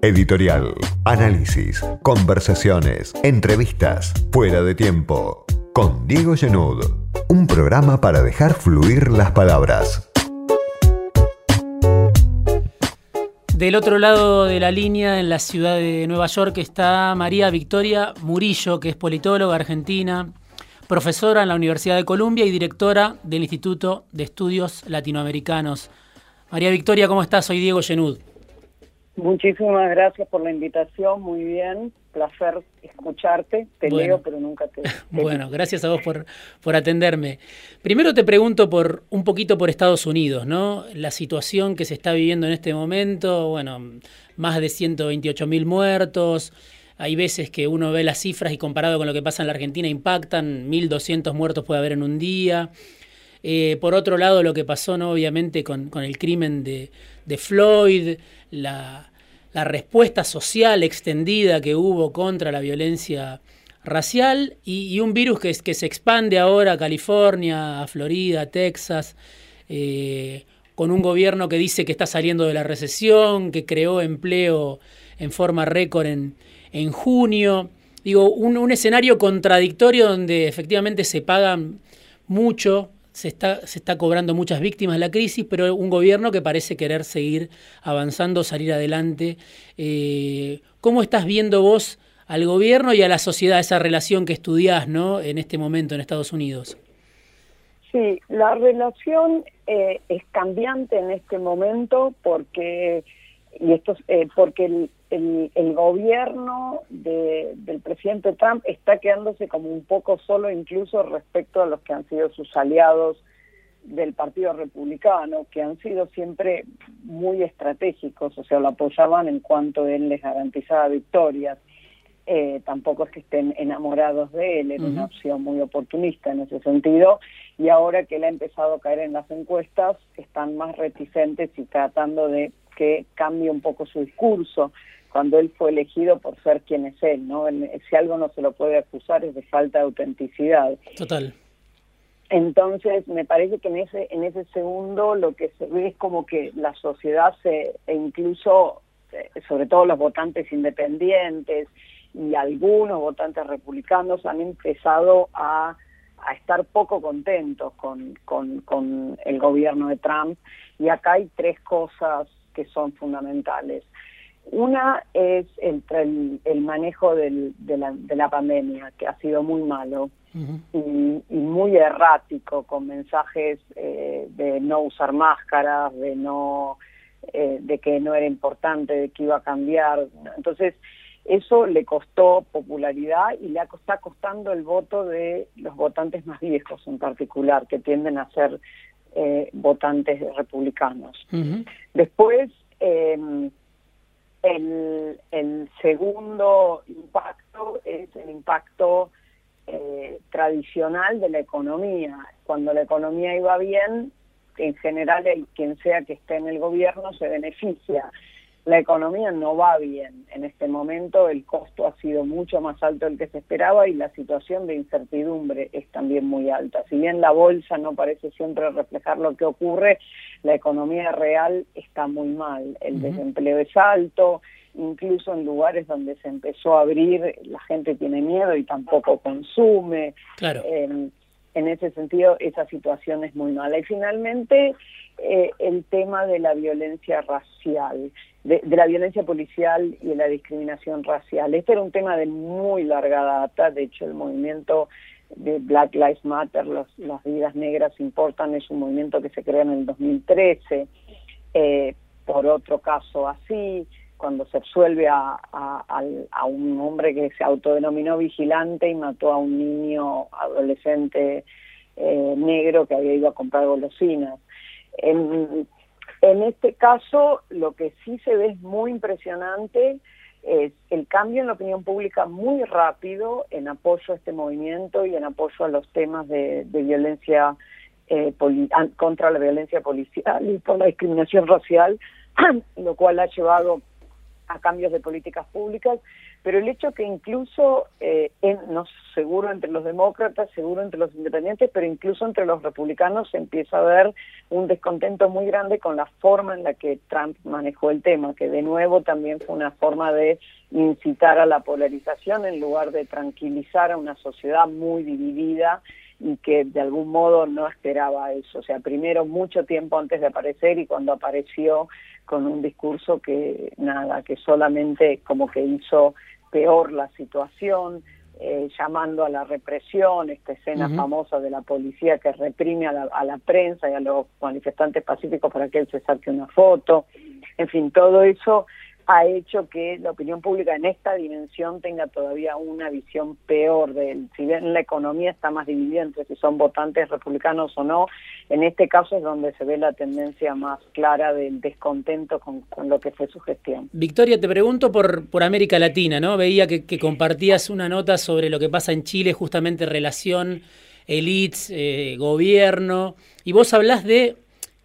Editorial, análisis, conversaciones, entrevistas, fuera de tiempo. Con Diego Genud, un programa para dejar fluir las palabras. Del otro lado de la línea, en la ciudad de Nueva York, está María Victoria Murillo, que es politóloga argentina, profesora en la Universidad de Columbia y directora del Instituto de Estudios Latinoamericanos. María Victoria, ¿cómo estás? Soy Diego Genud. Muchísimas gracias por la invitación, muy bien, placer escucharte, te leo pero nunca te... bueno, gracias a vos por, por atenderme. Primero te pregunto por un poquito por Estados Unidos, ¿no? La situación que se está viviendo en este momento, bueno, más de 128 mil muertos, hay veces que uno ve las cifras y comparado con lo que pasa en la Argentina impactan, 1.200 muertos puede haber en un día. Eh, por otro lado, lo que pasó, ¿no? obviamente, con, el crimen de, de Floyd, la, la respuesta social extendida que hubo contra la violencia racial y, un virus que, que, se expande ahora a California, a Florida, a Texas, eh, con un gobierno que dice que está saliendo de la recesión, que creó empleo en forma récord en, en junio. Digo, un, un escenario contradictorio donde efectivamente se pagan mucho se está, se está cobrando muchas víctimas la crisis, pero un gobierno que parece querer seguir avanzando, salir adelante. Eh, ¿Cómo estás viendo vos al gobierno y a la sociedad esa relación que estudiás ¿no? en este momento en Estados Unidos? Sí, la relación eh, es cambiante en este momento porque y esto eh, porque el, el, gobierno de, del presidente Trump está quedándose como un poco solo incluso respecto a los que han sido sus aliados del Partido Republicano, que han sido siempre muy estratégicos, o sea, lo apoyaban en cuanto él les garantizaba victorias. Eh, tampoco es que estén enamorados de él, era una opción muy oportunista en ese sentido, y ahora que él ha empezado a caer en las encuestas, están más reticentes y tratando de que cambie un poco su discurso cuando él fue elegido por ser quien es él, ¿no? Si algo no se lo puede acusar es de falta de autenticidad. Total. Entonces, me parece que en ese en ese segundo lo que se ve es como que la sociedad se e incluso eh, sobre todo los votantes independientes y algunos votantes republicanos han empezado a, a estar poco contentos con, con, con el gobierno de Trump y acá hay tres cosas que son fundamentales. Una es el, el, manejo del, de, la, de, la, pandemia, que ha sido muy malo y, y, muy errático, con mensajes eh, de no usar máscaras, de no eh, de que no era importante, de que iba a cambiar. Entonces, eso le costó popularidad y le está costando el voto de los votantes más viejos en particular, que tienden a ser eh, votantes republicanos. Después, el, el, segundo impacto es el impacto eh, tradicional de la economía. Cuando la economía iba bien, en general el, quien sea que esté en el gobierno se beneficia la economía no va bien. En este momento el costo ha sido mucho más alto del que se esperaba y la situación de incertidumbre es también muy alta. Si bien la bolsa no parece siempre reflejar lo que ocurre, la economía real está muy mal. El desempleo es alto, incluso en lugares donde se empezó a abrir la gente tiene miedo y tampoco consume. Claro. Eh, en ese sentido esa situación es muy mala. Y finalmente eh, el tema de la violencia racial, de, la violencia policial y de la discriminación racial. Este era un tema de muy larga data, de hecho el movimiento de Black Lives Matter, las vidas negras importan, es un movimiento que se crea en el 2013, eh, por otro caso así, cuando se absuelve a, un hombre que se autodenominó vigilante y mató a un niño adolescente eh, negro que había ido a comprar golosinas. En, este caso, lo que sí se ve es muy impresionante es el cambio en la opinión pública muy rápido en apoyo a este movimiento y en apoyo a los temas de, de violencia eh, contra la violencia policial y por la discriminación racial, lo cual ha llevado a cambios de políticas públicas, pero el hecho que incluso, eh, no seguro entre los demócratas, seguro entre los independientes, pero incluso entre los republicanos se empieza a ver un descontento muy grande con la forma en la que Trump manejó el tema, que de nuevo también fue una forma de incitar a la polarización en lugar de tranquilizar a una sociedad muy dividida y que de algún modo no esperaba eso. O sea, primero mucho tiempo antes de aparecer y cuando apareció con un discurso que nada, que solamente como que hizo peor la situación, eh, llamando a la represión, esta escena famosa de la policía que reprime a la, a la, prensa y a los manifestantes pacíficos para que él se saque una foto, en fin, todo eso ha hecho que la opinión pública en esta dimensión tenga todavía una visión peor de él. Si bien la economía está más dividida entre si son votantes republicanos o no, en este caso es donde se ve la tendencia más clara del descontento con, lo que fue su gestión. Victoria, te pregunto por, por América Latina, ¿no? Veía que, compartías una nota sobre lo que pasa en Chile, justamente relación elites, eh, gobierno, y vos hablás de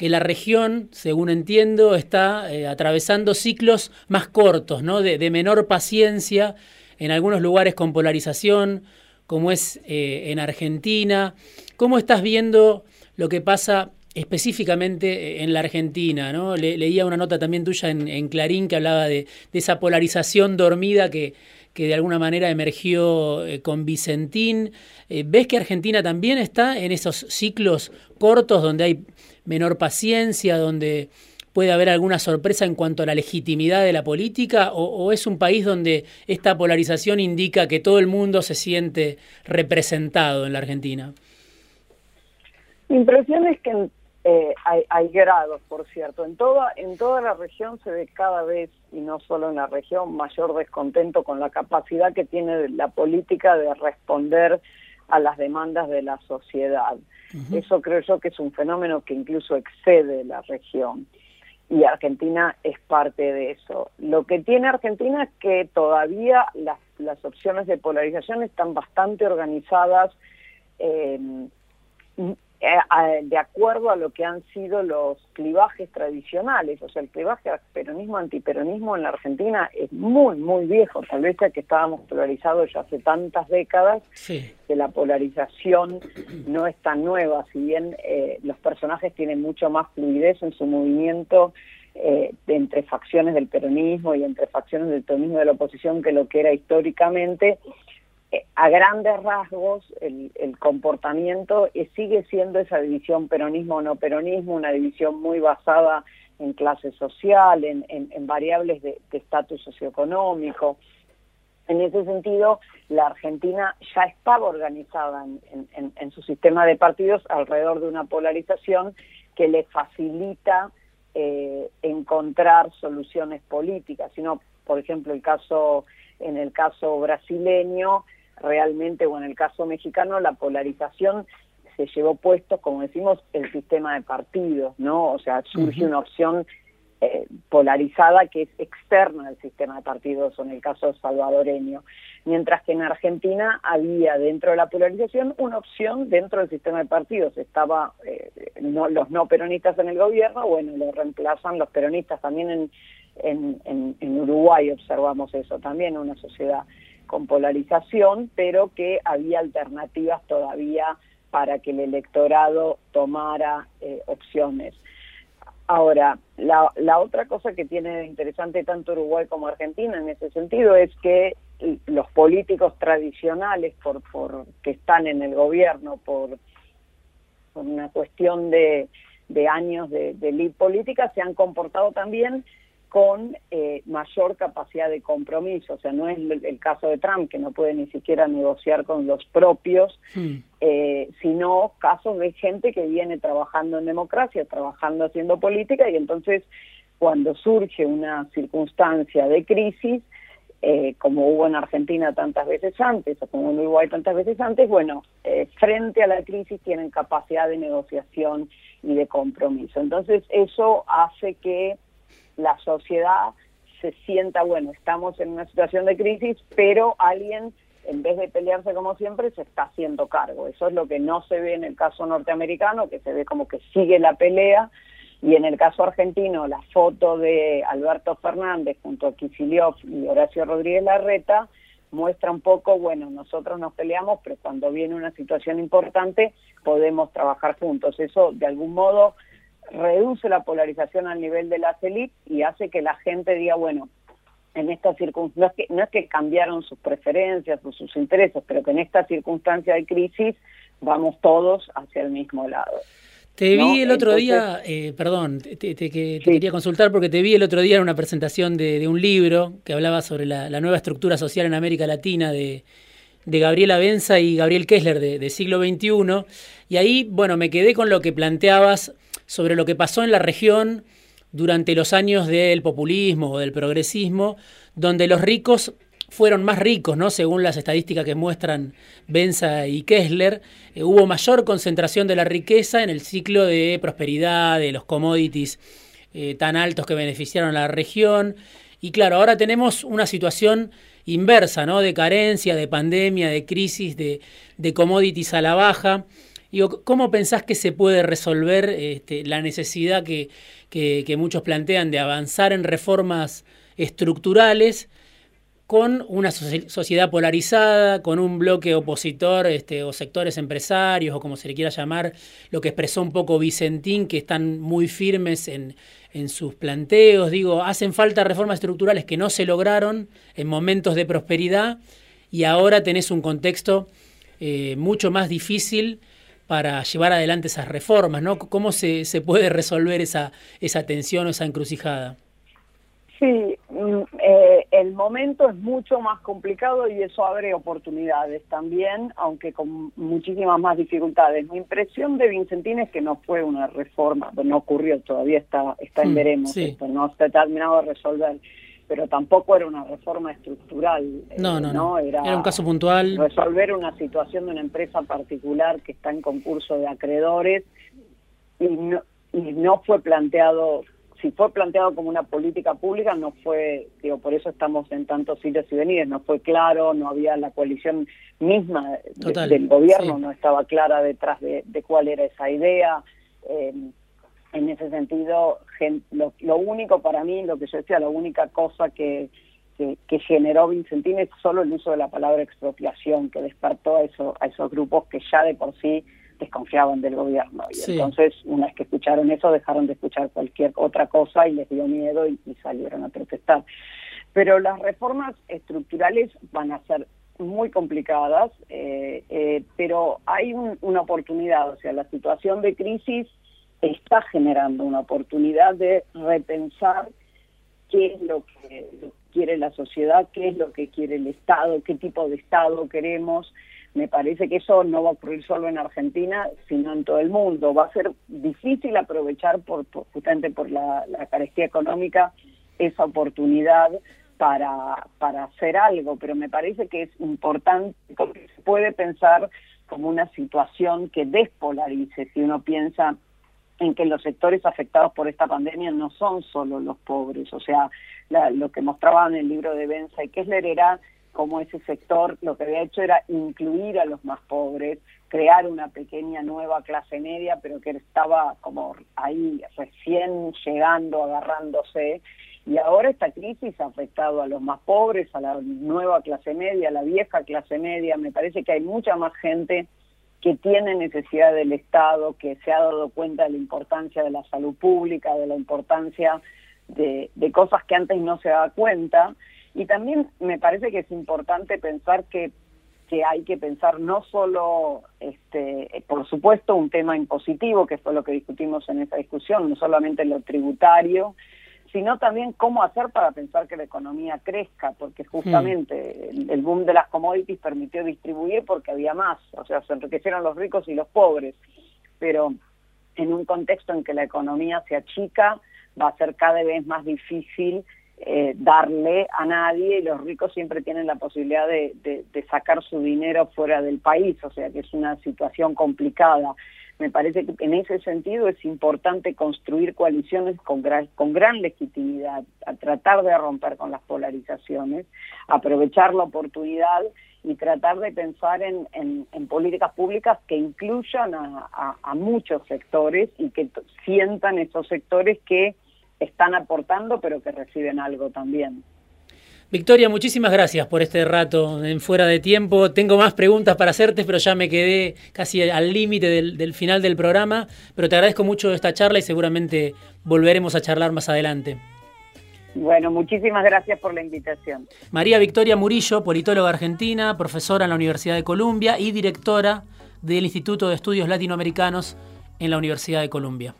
que la región, según entiendo, está eh, atravesando ciclos más cortos, ¿no? de, menor paciencia, en algunos lugares con polarización, como es eh, en Argentina. ¿Cómo estás viendo lo que pasa específicamente eh, en la Argentina? ¿no? leía una nota también tuya en, Clarín que hablaba de, esa polarización dormida que, que de alguna manera emergió con Vicentín. ¿Ves que Argentina también está en esos ciclos cortos donde hay menor paciencia, donde puede haber alguna sorpresa en cuanto a la legitimidad de la política, o, es un país donde esta polarización indica que todo el mundo se siente representado en la Argentina? Mi impresión es que eh, hay, grados, por cierto. En toda, en toda la región se ve cada vez, y no solo en la región, mayor descontento con la capacidad que tiene la política de responder a las demandas de la sociedad. Eso creo yo que es un fenómeno que incluso excede la región y Argentina es parte de eso. Lo que tiene Argentina es que todavía las, las opciones de polarización están bastante organizadas eh, eh, de acuerdo a lo que han sido los clivajes tradicionales, o sea, el clivaje peronismo-antiperonismo en la Argentina es muy, muy viejo, tal vez ya que estábamos polarizados ya hace tantas décadas, que la polarización no es tan nueva, si bien eh, los personajes tienen mucho más fluidez en su movimiento eh, entre facciones del peronismo y entre facciones del peronismo de la oposición que lo que era históricamente, a grandes rasgos el, comportamiento sigue siendo esa división peronismo-no peronismo, una división muy basada en clase social, en, variables de estatus socioeconómico. En ese sentido, la Argentina ya estaba organizada en, su sistema de partidos alrededor de una polarización que le facilita eh, encontrar soluciones políticas, sino, por ejemplo, el caso en el caso brasileño, realmente, o en el caso mexicano, la polarización se llevó puesto, como decimos, el sistema de partidos, ¿no? O sea, surge una opción eh, polarizada que es externa al sistema de partidos, o en el caso salvadoreño. Mientras que en Argentina había dentro de la polarización una opción dentro del sistema de partidos. Estaba eh, los no peronistas en el gobierno, bueno, lo reemplazan los peronistas. También en, en, en Uruguay observamos eso, también una sociedad con polarización, pero que había alternativas todavía para que el electorado tomara eh, opciones. Ahora, la, otra cosa que tiene interesante tanto Uruguay como Argentina en ese sentido es que los políticos tradicionales por, que están en el gobierno por, una cuestión de, de años de, de política se han comportado también con eh, mayor capacidad de compromiso. O sea, no es el, caso de Trump, que no puede ni siquiera negociar con los propios, hmm. eh, sino casos de gente que viene trabajando en democracia, trabajando haciendo política, y entonces cuando surge una circunstancia de crisis, eh, como hubo en Argentina tantas veces antes, o como en Uruguay tantas veces antes, bueno, frente a la crisis tienen capacidad de negociación y de compromiso. Entonces eso hace que la sociedad se sienta, bueno, estamos en una situación de crisis, pero alguien, en vez de pelearse como siempre, se está haciendo cargo. Eso es lo que no se ve en el caso norteamericano, que se ve como que sigue la pelea Y en el caso argentino, la foto de Alberto Fernández junto a Kicillof y Horacio Rodríguez Larreta muestra un poco, bueno, nosotros nos peleamos, pero cuando viene una situación importante podemos trabajar juntos. Eso de algún modo reduce la polarización al nivel de las élites y hace que la gente diga, bueno, en esta circunstancia, no, es que cambiaron sus preferencias o sus intereses, pero que en esta circunstancia de crisis vamos todos hacia el mismo lado. Te vi el otro día, eh, perdón, te, quería consultar porque te vi el otro día en una presentación de, un libro que hablaba sobre la, nueva estructura social en América Latina de, Gabriela Benza y Gabriel Kessler de, siglo XXI. Y ahí, bueno, me quedé con lo que planteabas sobre lo que pasó en la región durante los años del populismo o del progresismo, donde los ricos fueron más ricos, ¿no? Según las estadísticas que muestran Benza y Kessler, eh, hubo mayor concentración de la riqueza en el ciclo de prosperidad, de los commodities eh, tan altos que beneficiaron a la región. Y claro, ahora tenemos una situación inversa, ¿no? De carencia, de pandemia, de crisis, de, de commodities a la baja. ¿Cómo pensás que se puede resolver este, la necesidad que, muchos plantean de avanzar en reformas estructurales con una sociedad polarizada, con un bloque opositor este, o sectores empresarios o como se le quiera llamar, lo que expresó un poco Vicentín, que están muy firmes en, en sus planteos. Digo, hacen falta reformas estructurales que no se lograron en momentos de prosperidad y ahora tenés un contexto eh, mucho más difícil para llevar adelante esas reformas, ¿no? ¿Cómo se, se puede resolver esa, esa tensión o esa encrucijada? Sí, mm, eh, el momento es mucho más complicado y eso abre oportunidades también, aunque con muchísimas más dificultades. Mi impresión de Vincentín es que no fue una reforma, no ocurrió, todavía está, está en mm, veremos, esto no está terminado de resolver pero tampoco era una reforma estructural. No, eh, no, no. Era, un caso puntual. Resolver una situación de una empresa particular que está en concurso de acreedores y no, y no fue planteado, si fue planteado como una política pública, no fue, digo, por eso estamos en tantos sitios y venides, no fue claro, no había la coalición misma del gobierno, no estaba clara detrás de, cuál era esa idea. Eh, en ese sentido, lo, único para mí, lo que yo decía, la única cosa que, que, generó Vincentín es solo el uso de la palabra expropiación, que despertó a, eso, a esos grupos que ya de por sí desconfiaban del gobierno. Y entonces, una vez que escucharon eso, dejaron de escuchar cualquier otra cosa y les dio miedo y, salieron a protestar. Pero las reformas estructurales van a ser muy complicadas, eh, eh, pero hay una oportunidad, o sea, la situación de crisis está generando una oportunidad de repensar qué es lo que quiere la sociedad, qué es lo que quiere el Estado, qué tipo de Estado queremos. Me parece que eso no va a ocurrir solo en Argentina, sino en todo el mundo. Va a ser difícil aprovechar, por, justamente por la, la, carestía económica, esa oportunidad para, para hacer algo, pero me parece que es importante, porque se puede pensar como una situación que despolarice, si uno piensa en que los sectores afectados por esta pandemia no son solo los pobres, o sea, lo que mostraban en el libro de Benza y Kessler era como ese sector lo que había hecho era incluir a los más pobres, crear una pequeña nueva clase media, pero que estaba como ahí recién llegando, agarrándose, y ahora esta crisis ha afectado a los más pobres, a la nueva clase media, a la vieja clase media, me parece que hay mucha más gente que tiene necesidad del Estado, que se ha dado cuenta de la importancia de la salud pública, de la importancia de, cosas que antes no se daba cuenta. Y también me parece que es importante pensar que, hay que pensar no solo, este, por supuesto, un tema impositivo, que fue lo que discutimos en esta discusión, no solamente lo tributario, sino también cómo hacer para pensar que la economía crezca, porque justamente el, boom de las commodities permitió distribuir porque había más, o sea, se enriquecieron los ricos y los pobres, pero en un contexto en que la economía se achica, va a ser cada vez más difícil eh, darle a nadie y los ricos siempre tienen la posibilidad de, de sacar su dinero fuera del país, o sea que es una situación complicada. Me parece que en ese sentido es importante construir coaliciones con gran, con gran legitimidad, a tratar de romper con las polarizaciones, aprovechar la oportunidad y tratar de pensar en, en, políticas públicas que incluyan a, a, muchos sectores y que sientan esos sectores que están aportando pero que reciben algo también. Victoria, muchísimas gracias por este rato en fuera de tiempo. Tengo más preguntas para hacerte, pero ya me quedé casi al límite del, del, final del programa. Pero te agradezco mucho esta charla y seguramente volveremos a charlar más adelante. Bueno, muchísimas gracias por la invitación. María Victoria Murillo, politóloga argentina, profesora en la Universidad de Columbia y directora del Instituto de Estudios Latinoamericanos en la Universidad de Columbia.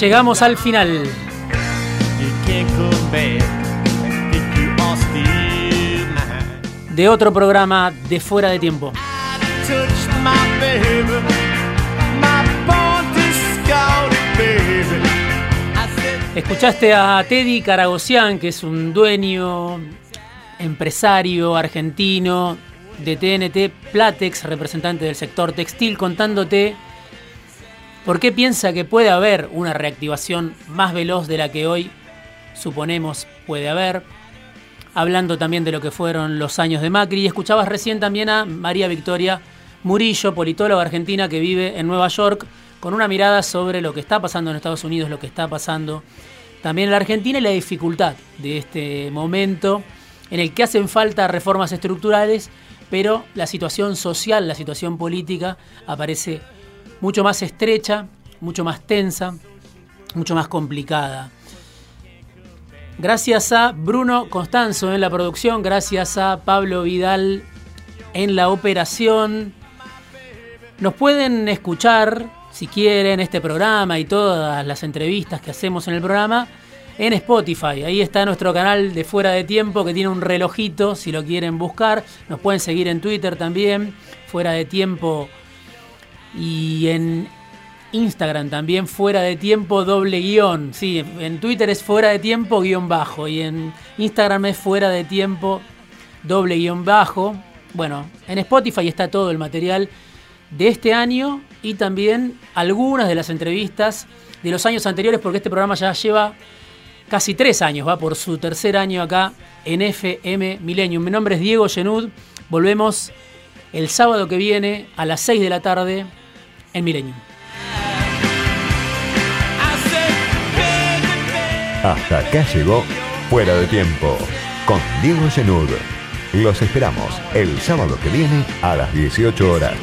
Llegamos al final. De otro programa de Fuera de Tiempo. Escuchaste a Teddy Caragosian, que es un dueño, empresario argentino de TNT Platex, representante del sector textil, contándote ¿Por qué piensa que puede haber una reactivación más veloz de la que hoy suponemos puede haber? Hablando también de lo que fueron los años de Macri. Y escuchabas recién también a María Victoria Murillo, politóloga argentina que vive en Nueva York, con una mirada sobre lo que está pasando en Estados Unidos, lo que está pasando también en la Argentina y la dificultad de este momento en el que hacen falta reformas estructurales, pero la situación social, la situación política aparece mucho más estrecha, mucho más tensa, mucho más complicada. Gracias a Bruno Constanzo en la producción, gracias a Pablo Vidal en la operación. Nos pueden escuchar, si quieren, este programa y todas las entrevistas que hacemos en el programa en Spotify. Ahí está nuestro canal de Fuera de Tiempo que tiene un relojito si lo quieren buscar. Nos pueden seguir en Twitter también, Fuera de Tiempo y en Instagram también fuera de tiempo doble guion. Sí, en Twitter es fuera de tiempo guion bajo y en Instagram es fuera de tiempo doble guion bajo. Bueno, en Spotify está todo el material de este año y también algunas de las entrevistas de los años anteriores porque este programa ya lleva casi tres años, va por su tercer año acá en FM Millennium. Mi nombre es Diego Genud. Volvemos el sábado que viene a las 6 de la tarde en Milenio. Hasta acá llegó Fuera de Tiempo con Diego Genud. Los esperamos el sábado que viene a las 18 horas.